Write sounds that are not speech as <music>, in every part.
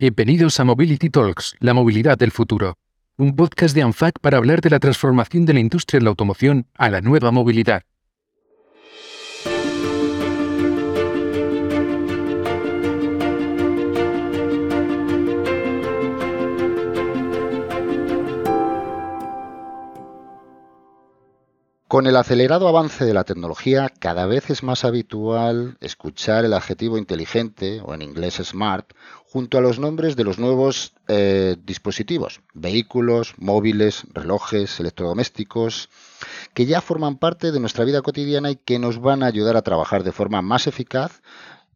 Bienvenidos a Mobility Talks, la movilidad del futuro. Un podcast de ANFAC para hablar de la transformación de la industria de la automoción a la nueva movilidad. Con el acelerado avance de la tecnología, cada vez es más habitual escuchar el adjetivo inteligente, o en inglés smart, junto a los nombres de los nuevos eh, dispositivos, vehículos, móviles, relojes, electrodomésticos, que ya forman parte de nuestra vida cotidiana y que nos van a ayudar a trabajar de forma más eficaz,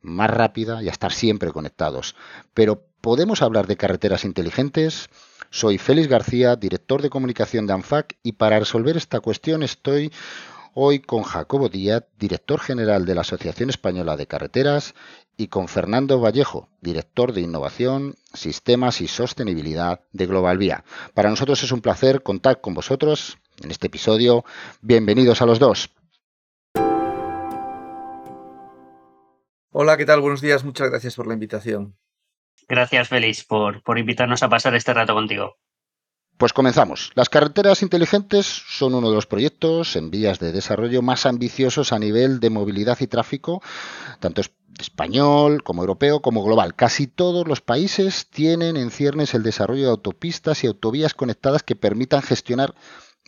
más rápida y a estar siempre conectados. Pero, ¿podemos hablar de carreteras inteligentes? Soy Félix García, director de comunicación de ANFAC, y para resolver esta cuestión estoy hoy con Jacobo Díaz, director general de la Asociación Española de Carreteras, y con Fernando Vallejo, director de Innovación, Sistemas y Sostenibilidad de Global Vía. Para nosotros es un placer contar con vosotros en este episodio. Bienvenidos a los dos. Hola, ¿qué tal? Buenos días. Muchas gracias por la invitación. Gracias, Félix, por, por invitarnos a pasar este rato contigo. Pues comenzamos. Las carreteras inteligentes son uno de los proyectos en vías de desarrollo más ambiciosos a nivel de movilidad y tráfico, tanto español como europeo como global. Casi todos los países tienen en ciernes el desarrollo de autopistas y autovías conectadas que permitan gestionar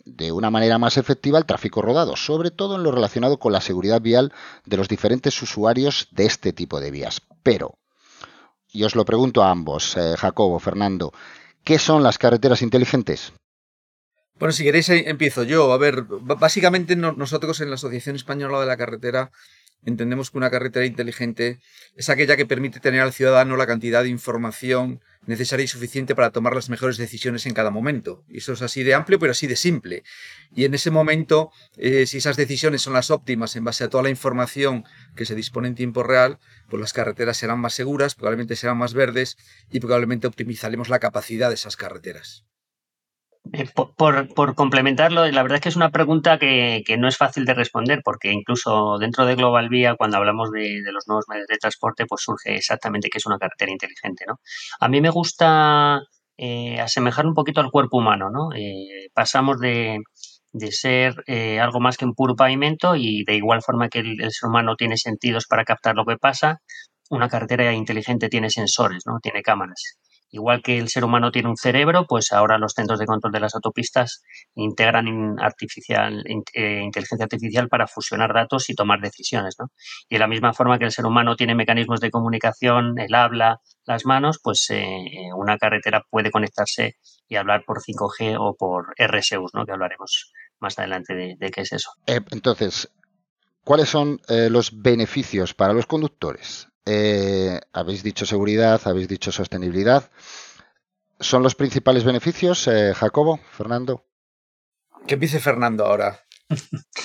de una manera más efectiva el tráfico rodado, sobre todo en lo relacionado con la seguridad vial de los diferentes usuarios de este tipo de vías. Pero, y os lo pregunto a ambos, eh, Jacobo, Fernando, ¿qué son las carreteras inteligentes? Bueno, si queréis empiezo yo. A ver, básicamente nosotros en la Asociación Española de la Carretera entendemos que una carretera inteligente es aquella que permite tener al ciudadano la cantidad de información necesaria y suficiente para tomar las mejores decisiones en cada momento. Y eso es así de amplio, pero así de simple. Y en ese momento, eh, si esas decisiones son las óptimas en base a toda la información que se dispone en tiempo real, pues las carreteras serán más seguras, probablemente serán más verdes y probablemente optimizaremos la capacidad de esas carreteras. Eh, por, complementarlo, la verdad es que es una pregunta que, no es fácil de responder, porque incluso dentro de Global Vía, cuando hablamos de, los nuevos medios de transporte, pues surge exactamente que es una carretera inteligente. ¿no? A mí me gusta eh, asemejar un poquito al cuerpo humano. ¿no? Eh, pasamos de, ser algo más que un puro pavimento y de igual forma que el, el, ser humano tiene sentidos para captar lo que pasa, una carretera inteligente tiene sensores, ¿no? tiene cámaras. Igual que el ser humano tiene un cerebro, pues ahora los centros de control de las autopistas integran artificial, eh, inteligencia artificial para fusionar datos y tomar decisiones. ¿no? Y de la misma forma que el ser humano tiene mecanismos de comunicación, el habla, las manos, pues eh, una carretera puede conectarse y hablar por 5G o por RSUs, ¿no? que hablaremos más adelante de, qué es eso. Eh, entonces, ¿cuáles son los beneficios para los conductores eh, habéis dicho seguridad, habéis dicho sostenibilidad. ¿Son los principales beneficios, eh, Jacobo, Fernando? Que empiece Fernando ahora. <laughs>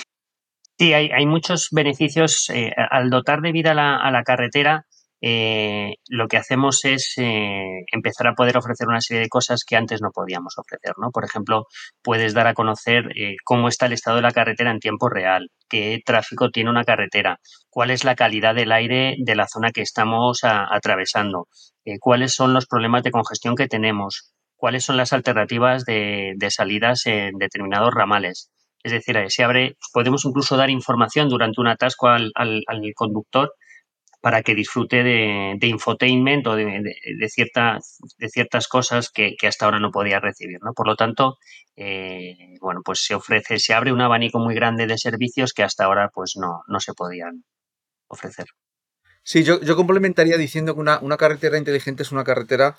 Sí, hay, muchos beneficios. Eh, al dotar de vida a la carretera, eh, lo que hacemos es eh, empezar a poder ofrecer una serie de cosas que antes no podíamos ofrecer. ¿no? Por ejemplo, puedes dar a conocer eh, cómo está el estado de la carretera en tiempo real, qué tráfico tiene una carretera, cuál es la calidad del aire de la zona que estamos atravesando, cuáles son los problemas de congestión que tenemos, cuáles son las alternativas de, salidas en determinados ramales. Es decir, se abre, podemos incluso dar información durante un atasco al conductor para que disfrute de, infotainment o de, ciertas, de ciertas cosas que, hasta ahora no podía recibir. ¿no? Por lo tanto, eh, bueno, pues se ofrece, se abre un abanico muy grande de servicios que hasta ahora pues no, no se podían ofrecer. Sí, yo, yo complementaría diciendo que una, una, carretera inteligente es una carretera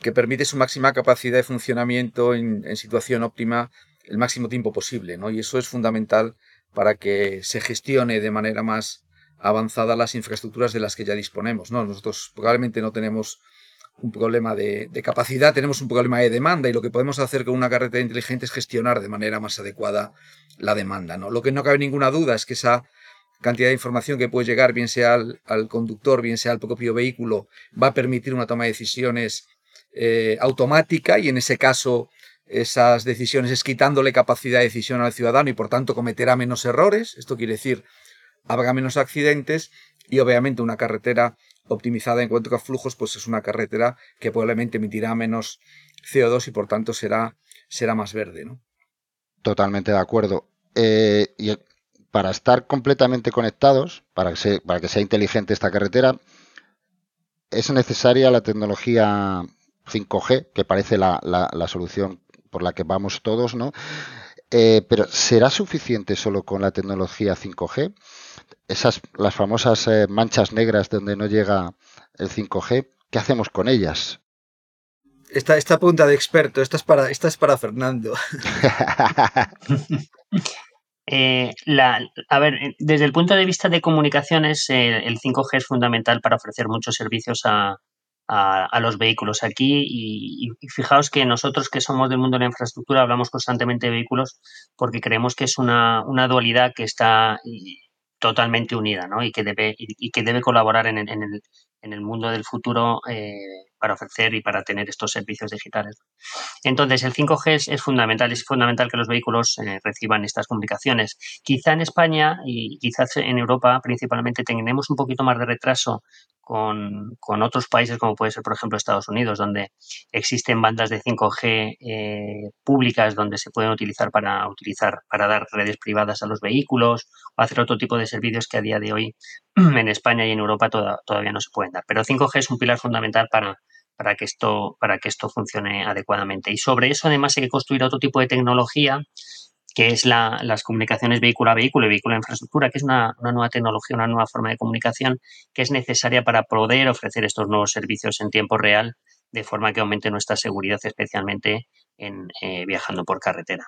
que permite su máxima capacidad de funcionamiento en, en situación óptima el máximo tiempo posible, ¿no? Y eso es fundamental para que se gestione de manera más, avanzadas las infraestructuras de las que ya disponemos. ¿no? Nosotros probablemente no tenemos un problema de, capacidad, tenemos un problema de demanda y lo que podemos hacer con una carretera inteligente es gestionar de manera más adecuada la demanda. Lo que no cabe ninguna duda es que esa cantidad de información que puede llegar, bien sea al, conductor, bien sea al propio vehículo, va a permitir una toma de decisiones eh, automática y en ese caso esas decisiones es quitándole capacidad de decisión al ciudadano y por tanto cometerá menos errores. Esto quiere decir habrá menos accidentes y obviamente una carretera optimizada en cuanto a flujos, pues es una carretera que probablemente emitirá menos CO2 y por tanto será, será más verde. ¿no? Totalmente de acuerdo. Eh, y para estar completamente conectados, para que, para que sea inteligente esta carretera, es necesaria la tecnología 5G, que parece la, la, solución por la que vamos todos, ¿no? Eh, pero ¿será suficiente solo con la tecnología 5G? Esas, las famosas eh, manchas negras donde no llega el 5G, ¿qué hacemos con ellas? Esta, esta punta de experto, esta es para, esta es para Fernando. <laughs> Eh, la, a ver, desde el punto de vista de comunicaciones, el 5G es fundamental para ofrecer muchos servicios a, a, los vehículos aquí y, fijaos que nosotros que somos del mundo de la infraestructura hablamos constantemente de vehículos porque creemos que es una, una dualidad que está totalmente unida ¿no? y, que debe, y, que debe colaborar en, en, el, en el mundo del futuro eh, para ofrecer y para tener estos servicios digitales. Entonces, el 5G es, fundamental, es fundamental que los vehículos eh, reciban estas comunicaciones. Quizá en España y quizás en Europa principalmente tenemos un poquito más de retraso con, con, otros países como puede ser, por ejemplo, Estados Unidos, donde existen bandas de 5G eh, públicas donde se pueden utilizar para, utilizar para dar redes privadas a los vehículos o hacer otro tipo de servicios que a día de hoy <clears throat> en España y en Europa todavía no se pueden dar. Pero 5G es un pilar fundamental para, para, que esto, para que esto funcione adecuadamente. Y sobre eso, además, hay que construir otro tipo de tecnología que es la, las comunicaciones vehículo a vehículo y vehículo a infraestructura, que es una, nueva tecnología, una nueva forma de comunicación que es necesaria para poder ofrecer estos nuevos servicios en tiempo real de forma que aumente nuestra seguridad, especialmente en eh, viajando por carretera.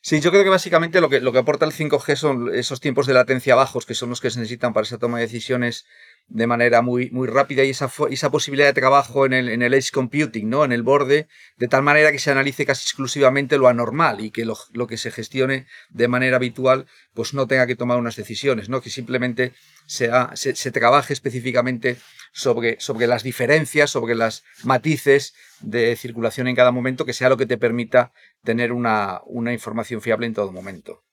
Sí, yo creo que básicamente lo que, lo que aporta el 5G son esos tiempos de latencia bajos, que son los que se necesitan para esa toma de decisiones de manera muy, muy rápida y esa, esa posibilidad de trabajo en el, en el edge computing, ¿no? En el borde, de tal manera que se analice casi exclusivamente lo anormal y que lo, lo, que se gestione de manera habitual, pues no tenga que tomar unas decisiones, ¿no? Que simplemente sea, se, trabaje específicamente sobre, sobre las diferencias, sobre las matices de circulación en cada momento, que sea lo que te permita tener una, una información fiable en todo momento.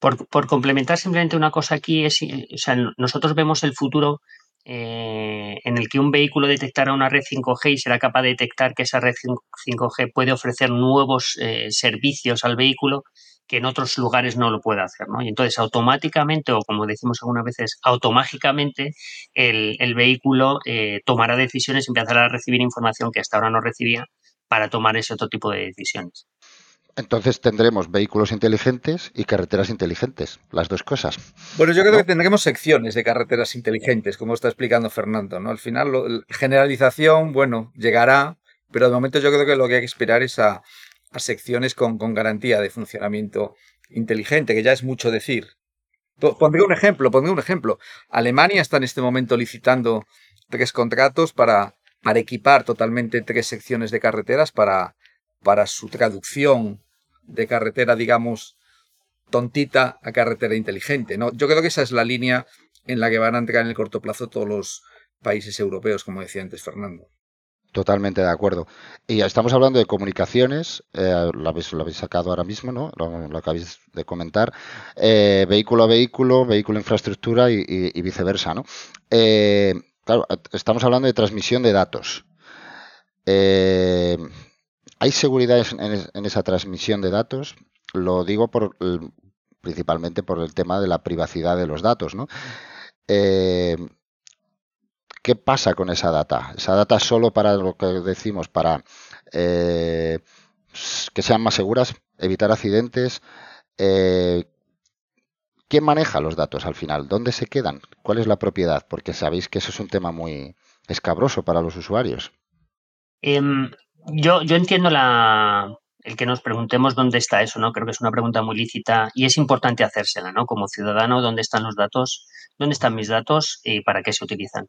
Por, complementar simplemente una cosa aquí, es, o sea, nosotros vemos el futuro eh, en el que un vehículo detectará una red 5G y será capaz de detectar que esa red 5G puede ofrecer nuevos eh, servicios al vehículo que en otros lugares no lo puede hacer. ¿no? Y entonces automáticamente, o como decimos algunas veces, automáticamente el, vehículo eh, tomará decisiones, empezará a recibir información que hasta ahora no recibía para tomar ese otro tipo de decisiones. Entonces tendremos vehículos inteligentes y carreteras inteligentes, las dos cosas. Bueno, yo creo que tendremos secciones de carreteras inteligentes, como está explicando Fernando. ¿no? Al final, lo, generalización, bueno, llegará, pero de momento yo creo que lo que hay que esperar es a, secciones con, con, garantía de funcionamiento inteligente, que ya es mucho decir. Pondré un ejemplo, pondré un ejemplo. Alemania está en este momento licitando tres contratos para, para equipar totalmente tres secciones de carreteras para, para su traducción de carretera, digamos, tontita a carretera inteligente. ¿no? Yo creo que esa es la línea en la que van a entrar en el corto plazo todos los países europeos, como decía antes Fernando. Totalmente de acuerdo. Y estamos hablando de comunicaciones, eh, lo, habéis, lo, habéis, sacado ahora mismo, ¿no? Lo, lo acabáis de comentar. Eh, vehículo a vehículo, vehículo a infraestructura y, viceversa, ¿no? Eh, claro, estamos hablando de transmisión de datos. ¿Hay seguridad en, esa transmisión de datos? Lo digo por, principalmente por el tema de la privacidad de los datos, ¿no? Eh, ¿Qué pasa con esa data? ¿Esa data solo para lo que decimos, para eh, que sean más seguras, evitar accidentes? Eh, ¿Quién maneja los datos al final? ¿Dónde se quedan? ¿Cuál es la propiedad? Porque sabéis que eso es un tema muy escabroso para los usuarios. Em, yo, yo entiendo la, el que nos preguntemos dónde está eso, ¿no? Creo que es una pregunta muy lícita y es importante hacérsela, ¿no? Como ciudadano, ¿dónde están los datos? ¿Dónde están mis datos y para qué se utilizan?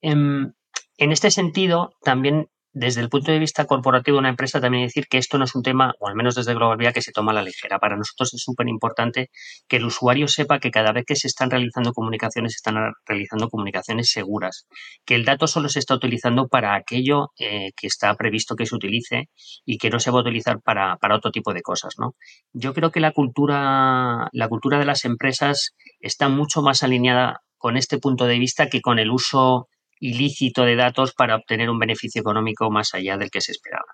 En, en este sentido, también desde el punto de vista corporativo de una empresa, también decir que esto no es un tema, o al menos desde Global Vía, que se toma a la ligera. Para nosotros es súper importante que el usuario sepa que cada vez que se están realizando comunicaciones, se están realizando comunicaciones seguras, que el dato solo se está utilizando para aquello eh, que está previsto que se utilice y que no se va a utilizar para, para otro tipo de cosas. ¿no? Yo creo que la cultura, la cultura de las empresas está mucho más alineada con este punto de vista que con el uso ilícito de datos para obtener un beneficio económico más allá del que se esperaba.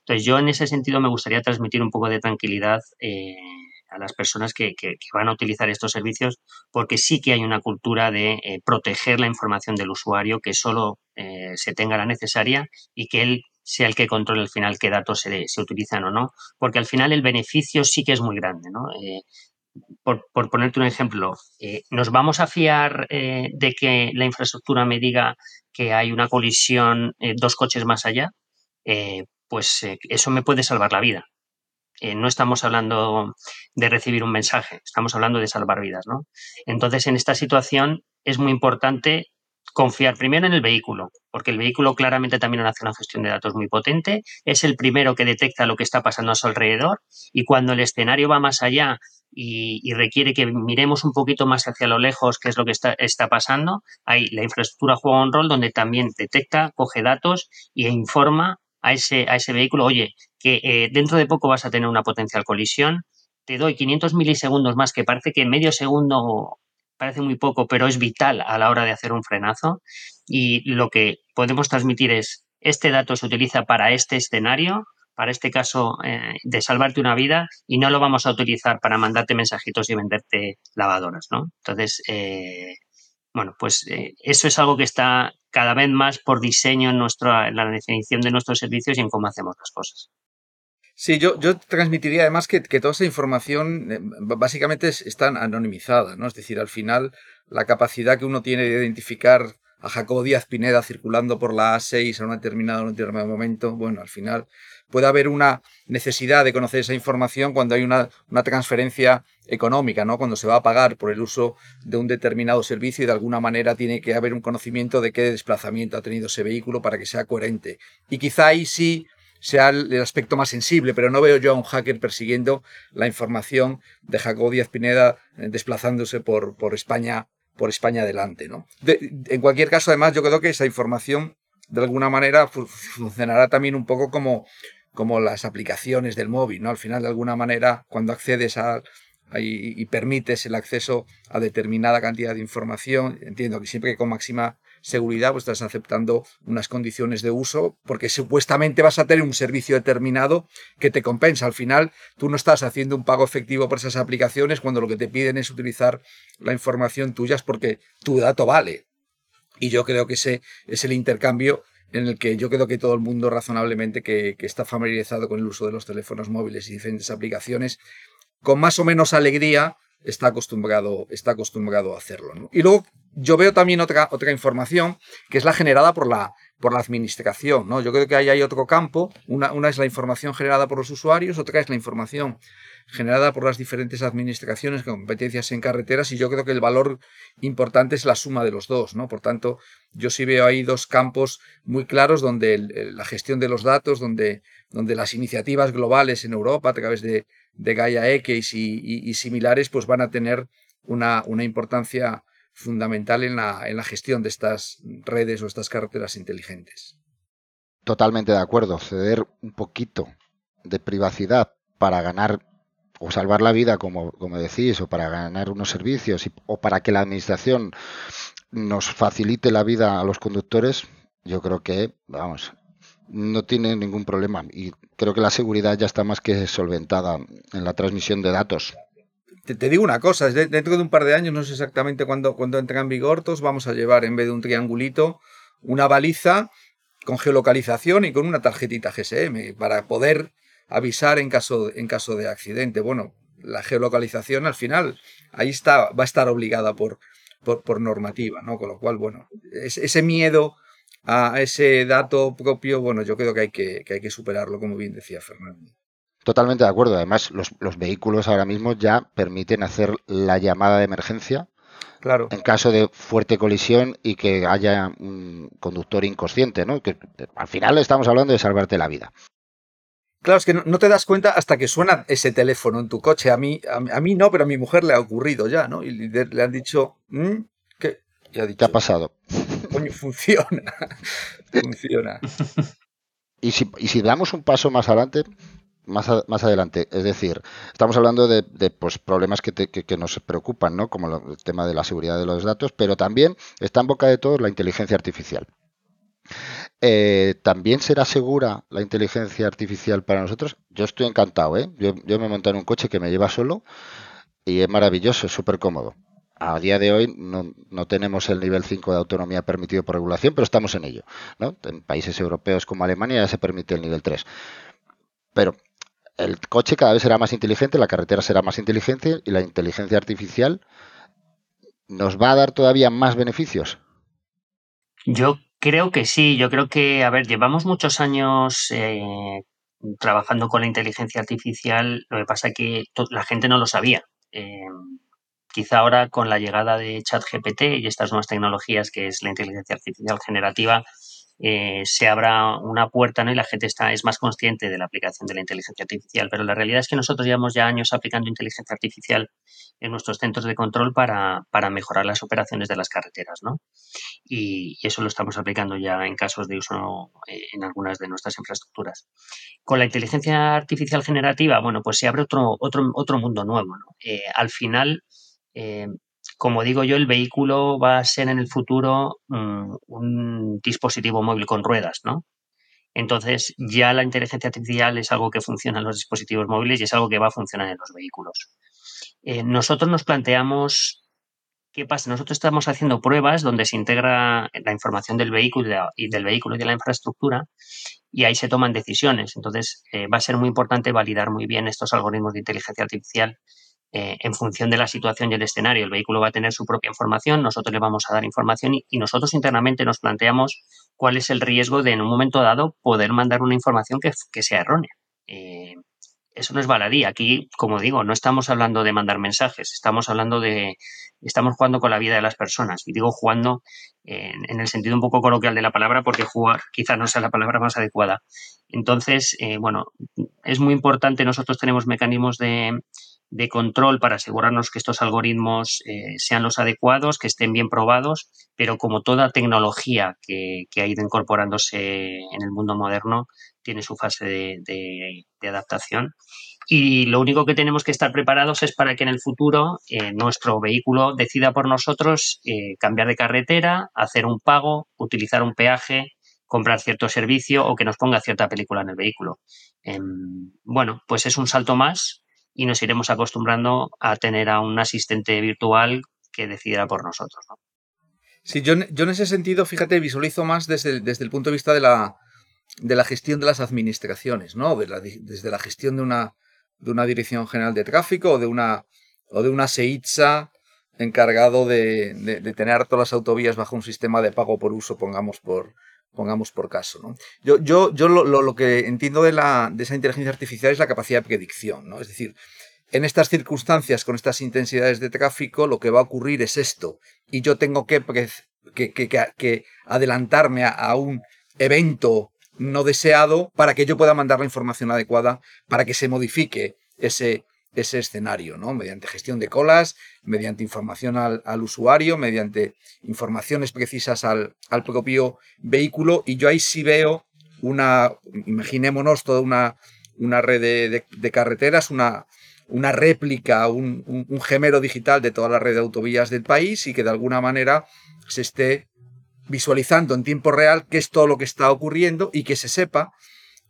Entonces, yo en ese sentido me gustaría transmitir un poco de tranquilidad eh, a las personas que, van a utilizar estos servicios, porque sí que hay una cultura de eh, proteger la información del usuario, que solo eh, se tenga la necesaria y que él sea el que controle al final qué datos se, se utilizan o no, porque al final el beneficio sí que es muy grande. ¿no? Por, ponerte un ejemplo, ¿nos vamos a fiar de que la infraestructura me diga que hay una colisión dos coches más allá? pues eh, eso me puede salvar la vida. Eh, no estamos hablando de recibir un mensaje, estamos hablando de salvar vidas, ¿no? Entonces, en esta situación es muy importante confiar primero en el vehículo, porque el vehículo claramente también hace una gestión de datos muy potente, es el primero que detecta lo que está pasando a su alrededor y cuando el escenario va más allá y, requiere que miremos un poquito más hacia lo lejos qué es lo que está, está pasando, ahí la infraestructura juega un rol donde también detecta, coge datos e informa a ese, a ese vehículo, oye, que eh, dentro de poco vas a tener una potencial colisión, te doy 500 milisegundos más, que parece que medio segundo parece muy poco, pero es vital a la hora de hacer un frenazo. Y lo que podemos transmitir es, este dato se utiliza para este escenario, para este caso eh, de salvarte una vida, y no lo vamos a utilizar para mandarte mensajitos y venderte lavadoras, ¿no? Entonces, eh, bueno, pues eso es algo que está cada vez más por diseño en, nuestra, la definición de nuestros servicios y en cómo hacemos las cosas. Sí, yo, yo transmitiría además que, toda esa información eh, básicamente está anonimizada, ¿no? Es decir, al final la capacidad que uno tiene de identificar a Jacobo Díaz Pineda circulando por la A6 a un determinado, determinado momento, bueno, al final puede haber una necesidad de conocer esa información cuando hay una, una, transferencia económica, ¿no? Cuando se va a pagar por el uso de un determinado servicio y de alguna manera tiene que haber un conocimiento de qué desplazamiento ha tenido ese vehículo para que sea coherente. Y quizá ahí sí sea el aspecto más sensible, pero no veo yo a un hacker persiguiendo la información de Jacobo Díaz Pineda eh, desplazándose por, por España por España adelante, ¿no? en cualquier caso, además, yo creo que esa información de alguna manera funcionará también un poco como como las aplicaciones del móvil, ¿no? Al final, de alguna manera, cuando accedes a, y, permites el acceso a determinada cantidad de información, entiendo que siempre con máxima seguridad pues estás aceptando unas condiciones de uso porque supuestamente vas a tener un servicio determinado que te compensa. Al final tú no estás haciendo un pago efectivo por esas aplicaciones cuando lo que te piden es utilizar la información tuya es porque tu dato vale. Y yo creo que ese es el intercambio en el que yo creo que todo el mundo razonablemente que, está familiarizado con el uso de los teléfonos móviles y diferentes aplicaciones, con más o menos alegría está acostumbrado, está acostumbrado a hacerlo. Y luego yo veo también otra, otra información que es la generada por la, por la administración. ¿no? Yo creo que ahí hay otro campo. Una, una es la información generada por los usuarios, otra es la información generada por las diferentes administraciones con competencias en carreteras y yo creo que el valor importante es la suma de los dos, ¿no? Por tanto, yo sí veo ahí dos campos muy claros donde la gestión de los datos, donde, donde las iniciativas globales en Europa a través de, de Gaia X y, similares pues van a tener una, una importancia fundamental en la, en la gestión de estas redes o estas carreteras inteligentes. Totalmente de acuerdo. Ceder un poquito de privacidad para ganar o salvar la vida, como, como decís, o para ganar unos servicios, o para que la administración nos facilite la vida a los conductores, yo creo que, vamos, no tiene ningún problema. Y creo que la seguridad ya está más que solventada en la transmisión de datos. Te, digo una cosa, dentro de un par de años, no sé exactamente cuándo, cuando entra en vigor, todos vamos a llevar en vez de un triangulito una baliza con geolocalización y con una tarjetita GSM para poder avisar en caso, en caso de accidente. Bueno, la geolocalización al final ahí está, va a estar obligada por, por, normativa, ¿no? Con lo cual, bueno, ese miedo a ese dato propio, bueno, yo creo que hay que, hay que superarlo, como bien decía Fernando. Totalmente de acuerdo. Además, los, los, vehículos ahora mismo ya permiten hacer la llamada de emergencia claro. en caso de fuerte colisión y que haya un conductor inconsciente, ¿no? Que al final estamos hablando de salvarte la vida. Claro, es que no, te das cuenta hasta que suena ese teléfono en tu coche. A mí, a, mí no, pero a mi mujer le ha ocurrido ya, ¿no? Y le, han dicho, mm, ¿qué? ¿Qué ha pasado? Coño, funciona. <laughs> funciona. Y si, y si damos un paso más adelante, más, más adelante. Es decir, estamos hablando de, pues, problemas que, que, nos preocupan, ¿no? como el tema de la seguridad de los datos, pero también está en boca de todos la inteligencia artificial. Eh, ¿También será segura la inteligencia artificial para nosotros? Yo estoy encantado, ¿eh? Yo, me monto en un coche que me lleva solo y es maravilloso, es súper cómodo. A día de hoy no, no, tenemos el nivel 5 de autonomía permitido por regulación, pero estamos en ello. En países europeos como Alemania ya se permite el nivel 3. Pero el coche cada vez será más inteligente, la carretera será más inteligente y la inteligencia artificial nos va a dar todavía más beneficios. Yo creo que sí, yo creo que, a ver, llevamos muchos años eh, trabajando con la inteligencia artificial, lo que pasa es que la gente no lo sabía. Eh, quizá ahora con la llegada de ChatGPT y estas nuevas tecnologías que es la inteligencia artificial generativa, eh, se abra una puerta ¿no? y la gente está, es más consciente de la aplicación de la inteligencia artificial. Pero la realidad es que nosotros llevamos ya años aplicando inteligencia artificial en nuestros centros de control para, para mejorar las operaciones de las carreteras. ¿no? Y, eso lo estamos aplicando ya en casos de uso eh, en algunas de nuestras infraestructuras. Con la inteligencia artificial generativa, bueno, pues se abre otro, otro, otro mundo nuevo. Eh, al final, como digo yo, el vehículo va a ser en el futuro mm, un dispositivo móvil con ruedas, ¿no? Entonces, ya la inteligencia artificial es algo que funciona en los dispositivos móviles y es algo que va a funcionar en los vehículos. Eh, nosotros nos planteamos qué pasa. Nosotros estamos haciendo pruebas donde se integra la información del vehículo y del vehículo y de la infraestructura y ahí se toman decisiones. Entonces, eh, va a ser muy importante validar muy bien estos algoritmos de inteligencia artificial eh, en función de la situación y el escenario. El vehículo va a tener su propia información, nosotros le vamos a dar información y, nosotros internamente nos planteamos cuál es el riesgo de en un momento dado poder mandar una información que, sea errónea. Eh, eso no es baladí. Aquí, como digo, no estamos hablando de mandar mensajes, estamos hablando de, estamos jugando con la vida de las personas. Y digo jugando en, el sentido un poco coloquial de la palabra, porque jugar quizás no sea la palabra más adecuada. Entonces, eh, bueno, es muy importante, nosotros tenemos mecanismos de, de control para asegurarnos que estos algoritmos eh, sean los adecuados, que estén bien probados, pero como toda tecnología que, ha ido incorporándose en el mundo moderno, tiene su fase de, adaptación. Y lo único que tenemos que estar preparados es para que en el futuro eh, nuestro vehículo decida por nosotros eh, cambiar de carretera, hacer un pago, utilizar un peaje, comprar cierto servicio o que nos ponga cierta película en el vehículo. Em, bueno, pues es un salto más y nos iremos acostumbrando a tener a un asistente virtual que decidiera por nosotros. ¿no? Sí, yo, yo, en ese sentido, fíjate, visualizo más desde, desde el punto de vista de la, de la gestión de las administraciones, ¿no? desde la gestión de una, de una dirección general de tráfico o de una, o de una SEITSA encargado de, de, tener todas las autovías bajo un sistema de pago por uso, pongamos por, pongamos por caso. ¿no? Yo, yo, yo lo, lo, que entiendo de, la, de esa inteligencia artificial es la capacidad de predicción. ¿no? Es decir, en estas circunstancias, con estas intensidades de tráfico, lo que va a ocurrir es esto. Y yo tengo que, que, que, adelantarme a, un evento no deseado para que yo pueda mandar la información adecuada para que se modifique ese, ese escenario, ¿no? Mediante gestión de colas, mediante información al, usuario, mediante informaciones precisas al, propio vehículo. Y yo ahí sí veo una, imaginémonos toda una, una red de, carreteras, una, una réplica, un, un, gemelo digital de toda la red de autovías del país y que de alguna manera se esté visualizando en tiempo real qué es todo lo que está ocurriendo y que se sepa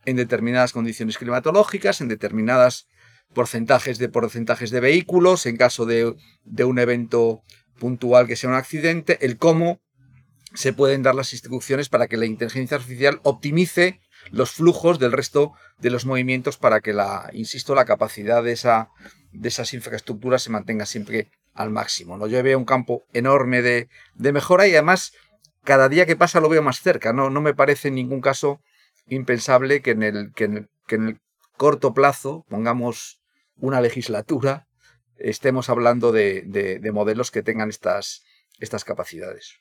en determinadas condiciones climatológicas, en determinadas porcentajes de porcentajes de vehículos, en caso de, un evento puntual que sea un accidente, el cómo se pueden dar las instrucciones para que la inteligencia artificial optimice los flujos del resto de los movimientos para que la, insisto, la capacidad de, esa, de esas infraestructuras se mantenga siempre al máximo. ¿no? Yo veo un campo enorme de, mejora y además cada día que pasa lo veo más cerca. No, no me parece en ningún caso impensable que en el, que en el corto plazo, pongamos una legislatura, estemos hablando de, modelos que tengan estas, estas capacidades.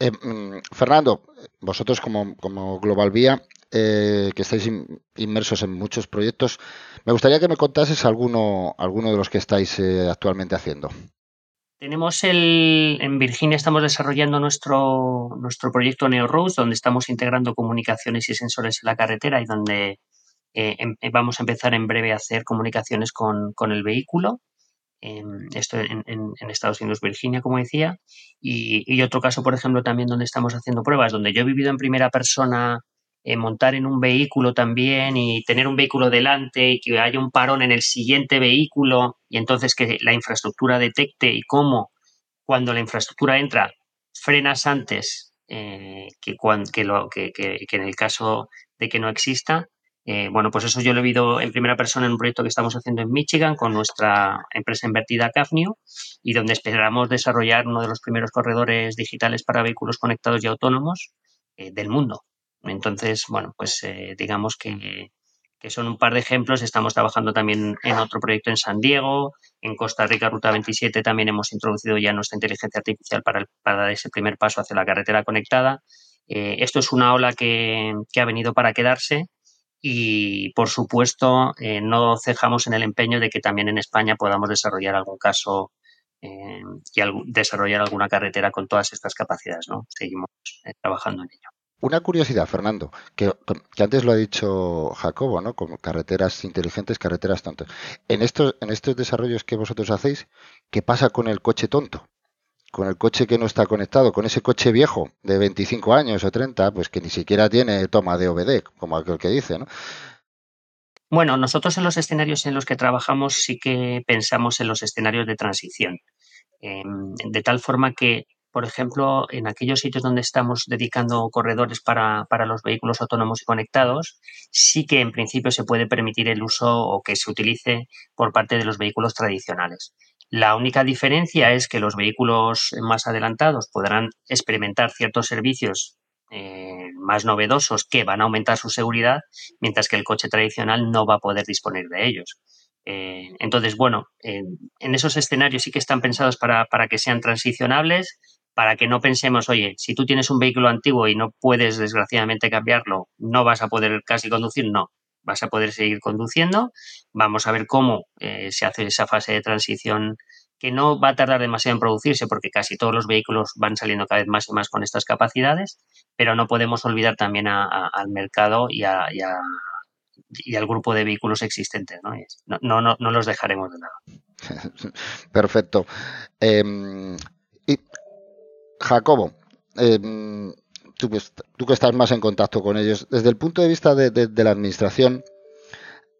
Eh, mm, Fernando, vosotros como, como Global Vía, eh, que estáis inmersos en muchos proyectos, me gustaría que me contases alguno, alguno de los que estáis eh, actualmente haciendo. Tenemos el, en Virginia estamos desarrollando nuestro, nuestro proyecto NeoRoads, donde estamos integrando comunicaciones y sensores en la carretera y donde em, vamos a empezar en breve a hacer comunicaciones con, el vehículo. esto en, Estados Unidos, Virginia, como decía. Y, otro caso, por ejemplo, también donde estamos haciendo pruebas, donde yo he vivido en primera persona eh, montar en un vehículo también y tener un vehículo delante y que haya un parón en el siguiente vehículo y entonces que la infraestructura detecte y cómo cuando la infraestructura entra frenas antes eh, que, que, lo, que, en el caso de que no exista. Eh, bueno, pues eso yo lo he vivido en primera persona en un proyecto que estamos haciendo en Michigan con nuestra empresa invertida CAFNIU y donde esperamos desarrollar uno de los primeros corredores digitales para vehículos conectados y autónomos del mundo. Entonces, bueno, pues eh, digamos que, son un par de ejemplos. Estamos trabajando también en otro proyecto en San Diego, en Costa Rica, Ruta 27, también hemos introducido ya nuestra inteligencia artificial para, dar ese primer paso hacia la carretera conectada. Eh, esto es una ola que, ha venido para quedarse y, por supuesto, eh, no cejamos en el empeño de que también en España podamos desarrollar algún caso y desarrollar alguna carretera con todas estas capacidades. ¿no? Seguimos trabajando en ello. Una curiosidad, Fernando, que, antes lo ha dicho Jacobo, ¿no? Como carreteras inteligentes, carreteras tontas. En estos, en estos desarrollos que vosotros hacéis, ¿qué pasa con el coche tonto? Con el coche que no está conectado, con ese coche viejo de 25 años o 30, pues que ni siquiera tiene toma de OBD, como aquel que dice, ¿no? Bueno, nosotros en los escenarios en los que trabajamos sí que pensamos en los escenarios de transición, em, de tal forma que por ejemplo, en aquellos sitios donde estamos dedicando corredores para, los vehículos autónomos y conectados, sí que en principio se puede permitir el uso o que se utilice por parte de los vehículos tradicionales. La única diferencia es que los vehículos más adelantados podrán experimentar ciertos servicios eh, más novedosos que van a aumentar su seguridad, mientras que el coche tradicional no va a poder disponer de ellos. Eh, entonces, bueno, en esos escenarios sí que están pensados para, para que sean transicionables, para que no pensemos, oye, si tú tienes un vehículo antiguo y no puedes desgraciadamente cambiarlo, no vas a poder casi conducir, no, vas a poder seguir conduciendo. Vamos a ver cómo eh, se hace esa fase de transición que no va a tardar demasiado en producirse porque casi todos los vehículos van saliendo cada vez más y más con estas capacidades, pero no podemos olvidar también al mercado y, al grupo de vehículos existentes. ¿no? No, no, no los dejaremos de lado. <laughs> Perfecto. Em, y Jacobo, em, tú, que estás más en contacto con ellos, desde el punto de vista de, la administración,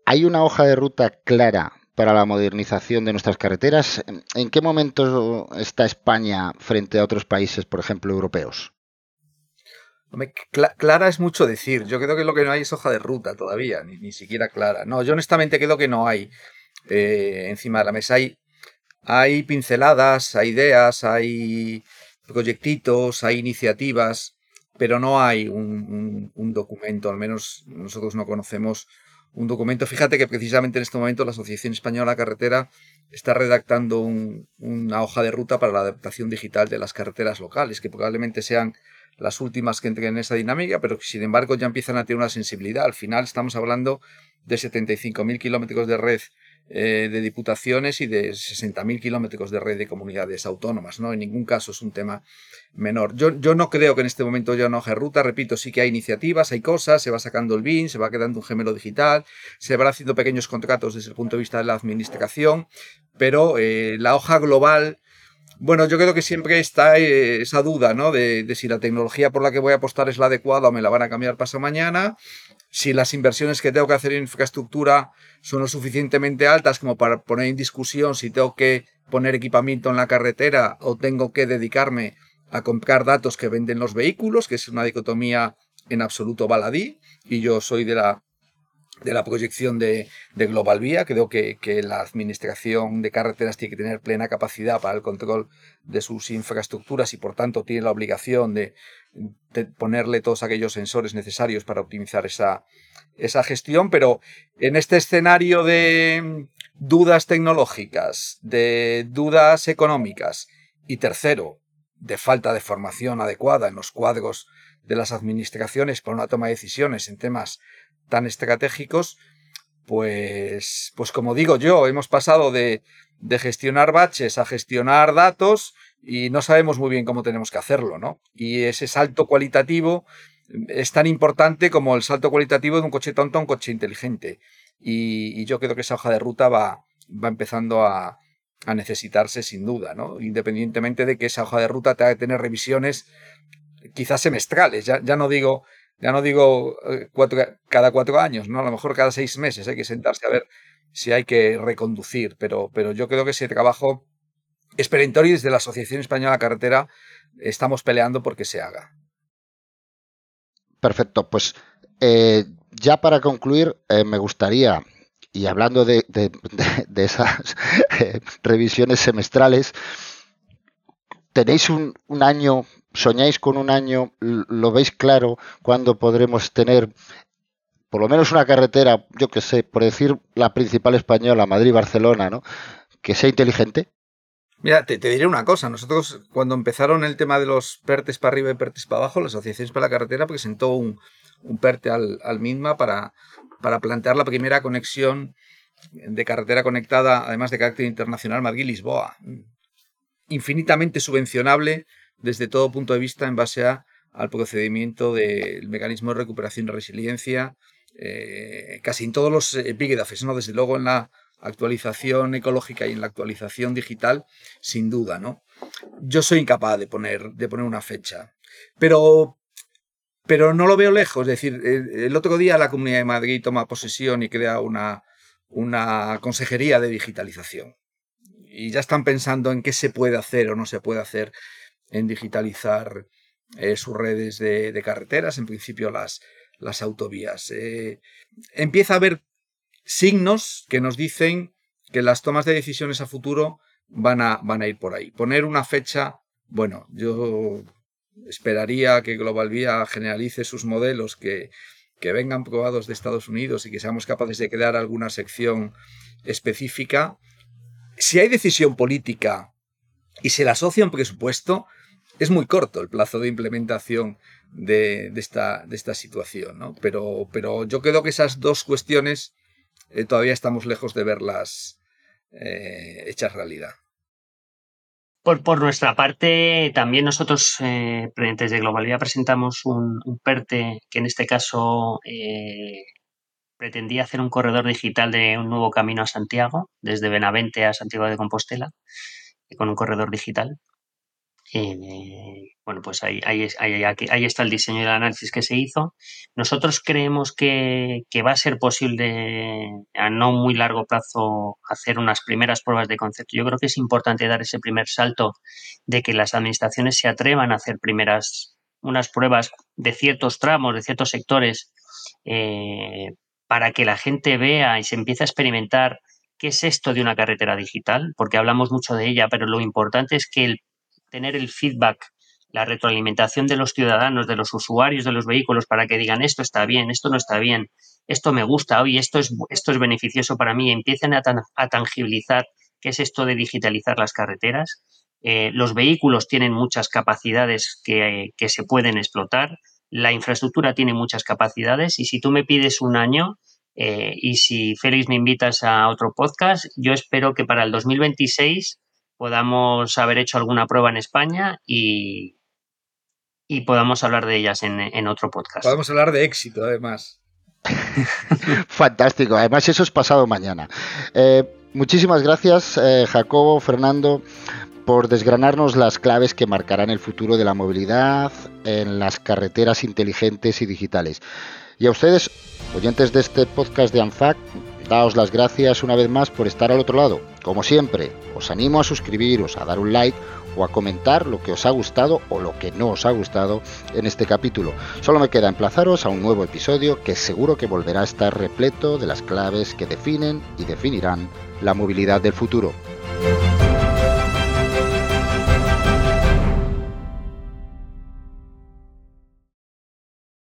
¿hay una hoja de ruta clara para la modernización de nuestras carreteras? ¿En qué momento está España frente a otros países, por ejemplo, europeos? clara es mucho decir. Yo creo que lo que no hay es hoja de ruta todavía, ni, siquiera clara. No, yo honestamente creo que no hay eh, encima de la mesa. Hay, hay pinceladas, hay ideas, hay proyectitos, hay iniciativas, pero no hay un, documento, al menos nosotros no conocemos un documento. Fíjate que precisamente en este momento la Asociación Española Carretera está redactando una hoja de ruta para la adaptación digital de las carreteras locales, que probablemente sean las últimas que entren en esa dinámica, pero que sin embargo ya empiezan a tener una sensibilidad. Al final estamos hablando de 75.000 kilómetros de red eh, de diputaciones y de 60.000 kilómetros de red de comunidades autónomas. ¿no? En ningún caso es un tema menor. Yo, yo no creo que en este momento haya una hoja de ruta. Repito, sí que hay iniciativas, hay cosas, se va sacando el BIN, se va quedando un gemelo digital, se van haciendo pequeños contratos desde el punto de vista de la administración, pero eh, la hoja global... Bueno, yo creo que siempre está eh, esa duda, ¿no? De, de, si la tecnología por la que voy a apostar es la adecuada o me la van a cambiar pasado mañana, si las inversiones que tengo que hacer en infraestructura son lo suficientemente altas como para poner en discusión si tengo que poner equipamiento en la carretera o tengo que dedicarme a comprar datos que venden los vehículos, que es una dicotomía en absoluto baladí, y yo soy de la de la proyección de, Global Vía. Creo que, la administración de carreteras tiene que tener plena capacidad para el control de sus infraestructuras y por tanto tiene la obligación de, ponerle todos aquellos sensores necesarios para optimizar esa, esa gestión. Pero en este escenario de dudas tecnológicas, de dudas económicas y tercero, de falta de formación adecuada en los cuadros de las administraciones para una toma de decisiones en temas tan estratégicos, pues, pues como digo yo, hemos pasado de, de gestionar baches a gestionar datos y no sabemos muy bien cómo tenemos que hacerlo, ¿no? Y ese salto cualitativo es tan importante como el salto cualitativo de un coche tonto a un coche inteligente. Y, yo creo que esa hoja de ruta va, va empezando a, a necesitarse sin duda, ¿no? Independientemente de que esa hoja de ruta tenga que tener revisiones quizás semestrales, ya, ya no digo, ya no digo eh, cada cuatro años, ¿no? A lo mejor cada seis meses hay que sentarse a ver si hay que reconducir, pero, pero yo creo que ese trabajo es perentorio y desde la Asociación Española de Carretera estamos peleando porque se haga. Perfecto, pues eh, ya para concluir, eh, me gustaría y hablando de, esas <laughs> eh, revisiones semestrales, ¿tenéis un, año, soñáis con un año, lo veis claro cuando podremos tener por lo menos una carretera, yo que sé, por decir la principal española, Madrid-Barcelona, ¿no? Que sea inteligente. Mira, te, diré una cosa. Nosotros, cuando empezaron el tema de los PERTES para arriba y PERTES para abajo, la Asociación para la Carretera presentó un, un PERTE al, al MINMA para, para plantear la primera conexión de carretera conectada, además de carácter internacional, Madrid-Lisboa. Infinitamente subvencionable desde todo punto de vista en base a, al procedimiento del mecanismo de recuperación y resiliencia, eh, casi en todos los epígrafes, ¿no? Desde luego en la actualización ecológica y en la actualización digital, sin duda, ¿no? Yo soy incapaz de poner, de poner una fecha. Pero pero no lo veo lejos. Es decir, el otro día la Comunidad de Madrid toma posesión y crea una, una consejería de digitalización. Y ya están pensando en qué se puede hacer o no se puede hacer en digitalizar eh, sus redes de, carreteras, en principio las, las autovías. Eh, empieza a haber signos que nos dicen que las tomas de decisiones a futuro van a, van a ir por ahí. Poner una fecha, bueno, yo esperaría que Global Vía generalice sus modelos que, que vengan probados de Estados Unidos y que seamos capaces de crear alguna sección específica. Si hay decisión política y se le asocia un presupuesto, es muy corto el plazo de implementación de, esta, de esta, situación, ¿no? Pero, pero, yo creo que esas dos cuestiones eh, todavía estamos lejos de verlas eh, hechas realidad. Por, nuestra parte, también nosotros, eh, desde Globalidad, presentamos un, PERTE que en este caso pretendía hacer un corredor digital de un nuevo camino a Santiago, desde Benavente a Santiago de Compostela, con un corredor digital. Eh, bueno, pues ahí, ahí, ahí, está el diseño y el análisis que se hizo. Nosotros creemos que, va a ser posible a no muy largo plazo hacer unas primeras pruebas de concepto. Yo creo que es importante dar ese primer salto de que las administraciones se atrevan a hacer primeras unas pruebas de ciertos tramos, de ciertos sectores, eh, para que la gente vea y se empiece a experimentar qué es esto de una carretera digital, porque hablamos mucho de ella, pero lo importante es que el tener el feedback, la retroalimentación de los ciudadanos, de los usuarios de los vehículos para que digan esto está bien, esto no está bien, esto me gusta, hoy esto es, esto es beneficioso para mí, empiecen a, tangibilizar qué es esto de digitalizar las carreteras. Eh, los vehículos tienen muchas capacidades que, que se pueden explotar, la infraestructura tiene muchas capacidades y si tú me pides un año, eh, y si Félix me invitas a otro podcast, yo espero que para el 2026 podamos haber hecho alguna prueba en España y, y podamos hablar de ellas en, otro podcast. Podemos hablar de éxito, además. <laughs> Fantástico, además eso es pasado mañana. Eh, muchísimas gracias, eh, Jacobo, Fernando, por desgranarnos las claves que marcarán el futuro de la movilidad en las carreteras inteligentes y digitales. Y a ustedes, oyentes de este podcast de ANFAC, daos las gracias una vez más por estar al otro lado. Como siempre, os animo a suscribiros, a dar un like o a comentar lo que os ha gustado o lo que no os ha gustado en este capítulo. Solo me queda emplazaros a un nuevo episodio que seguro que volverá a estar repleto de las claves que definen y definirán la movilidad del futuro.